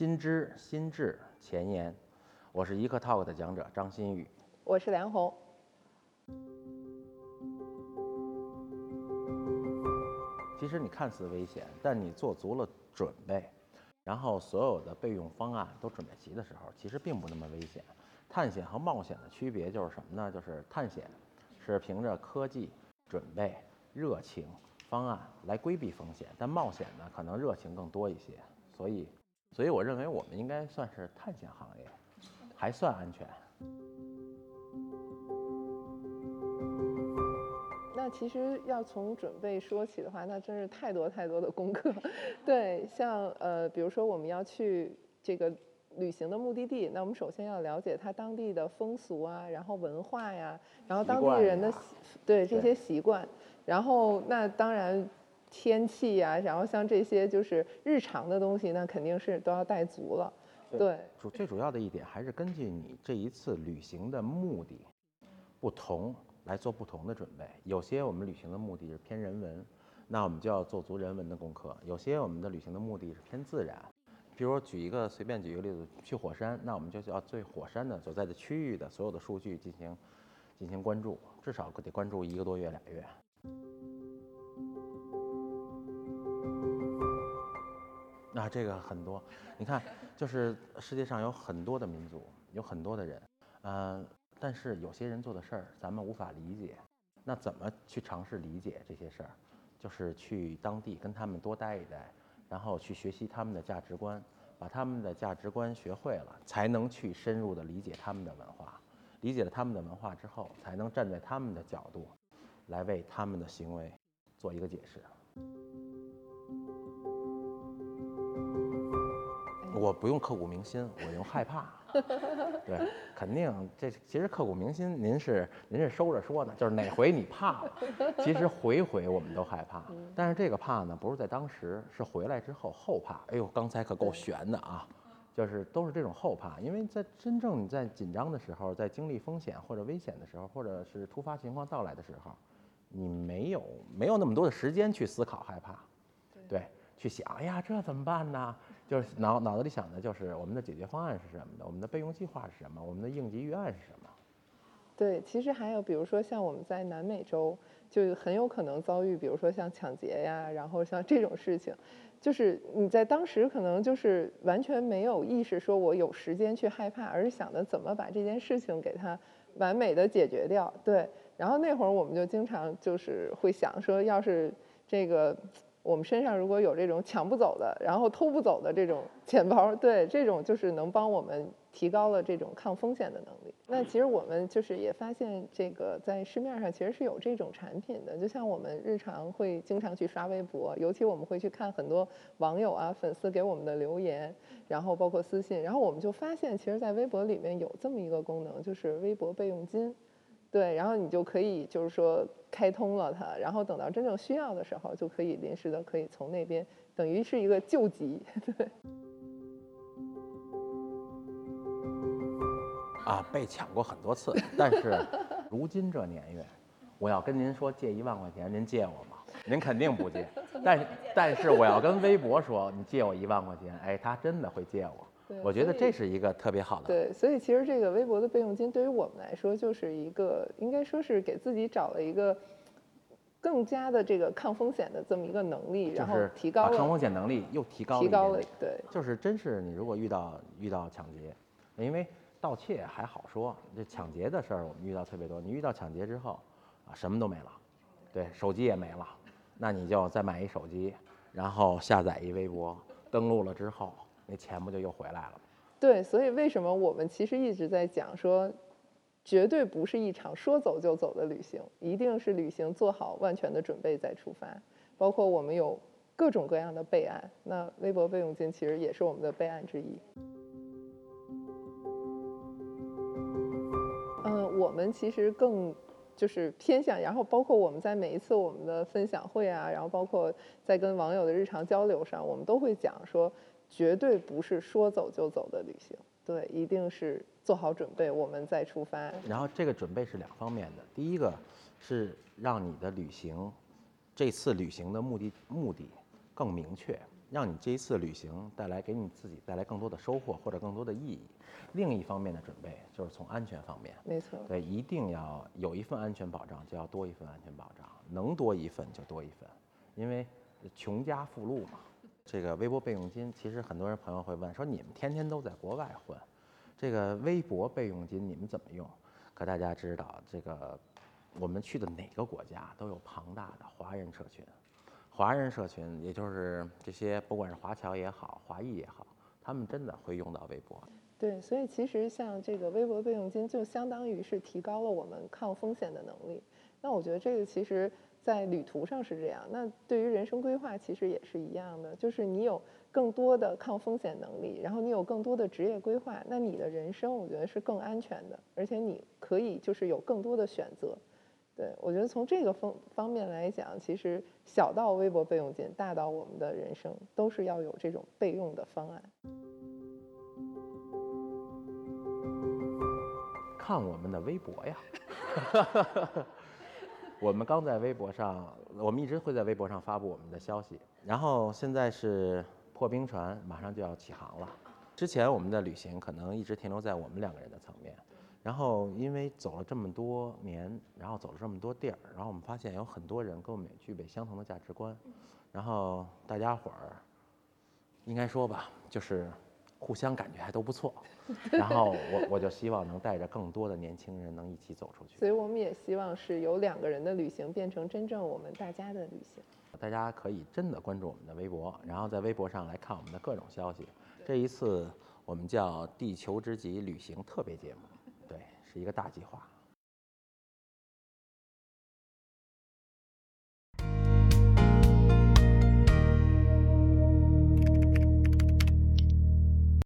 新知新智前沿，我是一课 Talk 的讲者张馨予。我是梁红。其实你看似危险，但你做足了准备，然后所有的备用方案都准备齐的时候，其实并不那么危险。探险和冒险的区别就是什么呢？就是探险是凭着科技、准备、热情、方案来规避风险，但冒险呢，可能热情更多一些。所以，所以我认为我们应该算是探险行业，还算安全。那其实要从准备说起的话，那真是太多太多的功课。对，像呃，比如说我们要去这个。旅行的目的地，那我们首先要了解它当地的风俗啊，然后文化呀，然后当地人的对这些习惯，然后那当然天气呀，然后像这些就是日常的东西，那肯定是都要带足了。对，主最主要的一点还是根据你这一次旅行的目的不同来做不同的准备。有些我们旅行的目的是偏人文，那我们就要做足人文的功课；有些我们的旅行的目的是偏自然。比如举一个随便举一个例子，去火山，那我们就要对火山的所在的区域的所有的数据进行进行关注，至少得关注一个多月俩月。那这个很多，你看，就是世界上有很多的民族，有很多的人，嗯，但是有些人做的事儿咱们无法理解，那怎么去尝试理解这些事儿？就是去当地跟他们多待一待。然后去学习他们的价值观，把他们的价值观学会了，才能去深入的理解他们的文化。理解了他们的文化之后，才能站在他们的角度，来为他们的行为做一个解释。我不用刻骨铭心，我用害怕。对，肯定这其实刻骨铭心，您是您是收着说呢，就是哪回你怕了，其实 回回我们都害怕，但是这个怕呢，不是在当时，是回来之后后怕。哎呦，刚才可够悬的啊，就是都是这种后怕，因为在真正你在紧张的时候，在经历风险或者危险的时候，或者是突发情况到来的时候，你没有没有那么多的时间去思考害怕，对。去想，哎呀，这怎么办呢？就是脑脑子里想的就是我们的解决方案是什么的，我们的备用计划是什么，我们的应急预案是什么。对，其实还有，比如说像我们在南美洲，就很有可能遭遇，比如说像抢劫呀，然后像这种事情，就是你在当时可能就是完全没有意识，说我有时间去害怕，而是想着怎么把这件事情给它完美的解决掉。对，然后那会儿我们就经常就是会想说，要是这个。我们身上如果有这种抢不走的，然后偷不走的这种钱包，对，这种就是能帮我们提高了这种抗风险的能力。那其实我们就是也发现，这个在市面上其实是有这种产品的。就像我们日常会经常去刷微博，尤其我们会去看很多网友啊、粉丝给我们的留言，然后包括私信，然后我们就发现，其实，在微博里面有这么一个功能，就是微博备用金。对，然后你就可以就是说开通了它，然后等到真正需要的时候，就可以临时的可以从那边，等于是一个救急。对。啊，被抢过很多次，但是如今这年月，我要跟您说借一万块钱，您借我吗？您肯定不借。但是但是我要跟微博说，你借我一万块钱，哎，他真的会借我。我觉得这是一个特别好的。对，所以其实这个微博的备用金对于我们来说，就是一个应该说是给自己找了一个更加的这个抗风险的这么一个能力，然后提高了抗风险能力又提高了，提高了，对，就是真是你如果遇到遇到抢劫，因为盗窃还好说，这抢劫的事儿我们遇到特别多。你遇到抢劫之后啊，什么都没了，对手机也没了，那你就再买一手机，然后下载一微博，登录了之后。那钱不就又回来了？对，所以为什么我们其实一直在讲说，绝对不是一场说走就走的旅行，一定是旅行做好万全的准备再出发。包括我们有各种各样的备案，那微博备用金其实也是我们的备案之一。嗯，我们其实更就是偏向，然后包括我们在每一次我们的分享会啊，然后包括在跟网友的日常交流上，我们都会讲说。绝对不是说走就走的旅行，对，一定是做好准备，我们再出发。然后这个准备是两方面的，第一个是让你的旅行，这次旅行的目的目的更明确，让你这一次旅行带来给你自己带来更多的收获或者更多的意义。另一方面的准备就是从安全方面，没错，对，一定要有一份安全保障，就要多一份安全保障，能多一份就多一份，因为穷家富路嘛。这个微博备用金，其实很多人朋友会问说，你们天天都在国外混，这个微博备用金你们怎么用？可大家知道，这个我们去的哪个国家都有庞大的华人社群，华人社群也就是这些不管是华侨也好，华裔也好，他们真的会用到微博。对，所以其实像这个微博备用金，就相当于是提高了我们抗风险的能力。那我觉得这个其实，在旅途上是这样，那对于人生规划其实也是一样的，就是你有更多的抗风险能力，然后你有更多的职业规划，那你的人生我觉得是更安全的，而且你可以就是有更多的选择。对我觉得从这个方方面来讲，其实小到微博备用金，大到我们的人生，都是要有这种备用的方案。看我们的微博呀，我们刚在微博上，我们一直会在微博上发布我们的消息。然后现在是破冰船马上就要起航了。之前我们的旅行可能一直停留在我们两个人的层面，然后因为走了这么多年，然后走了这么多地儿，然后我们发现有很多人跟我们具备相同的价值观，然后大家伙儿应该说吧，就是互相感觉还都不错。然后我我就希望能带着更多的年轻人能一起走出去。所以我们也希望是由两个人的旅行变成真正我们大家的旅行。大家可以真的关注我们的微博，然后在微博上来看我们的各种消息。这一次我们叫“地球之极”旅行特别节目，对，是一个大计划。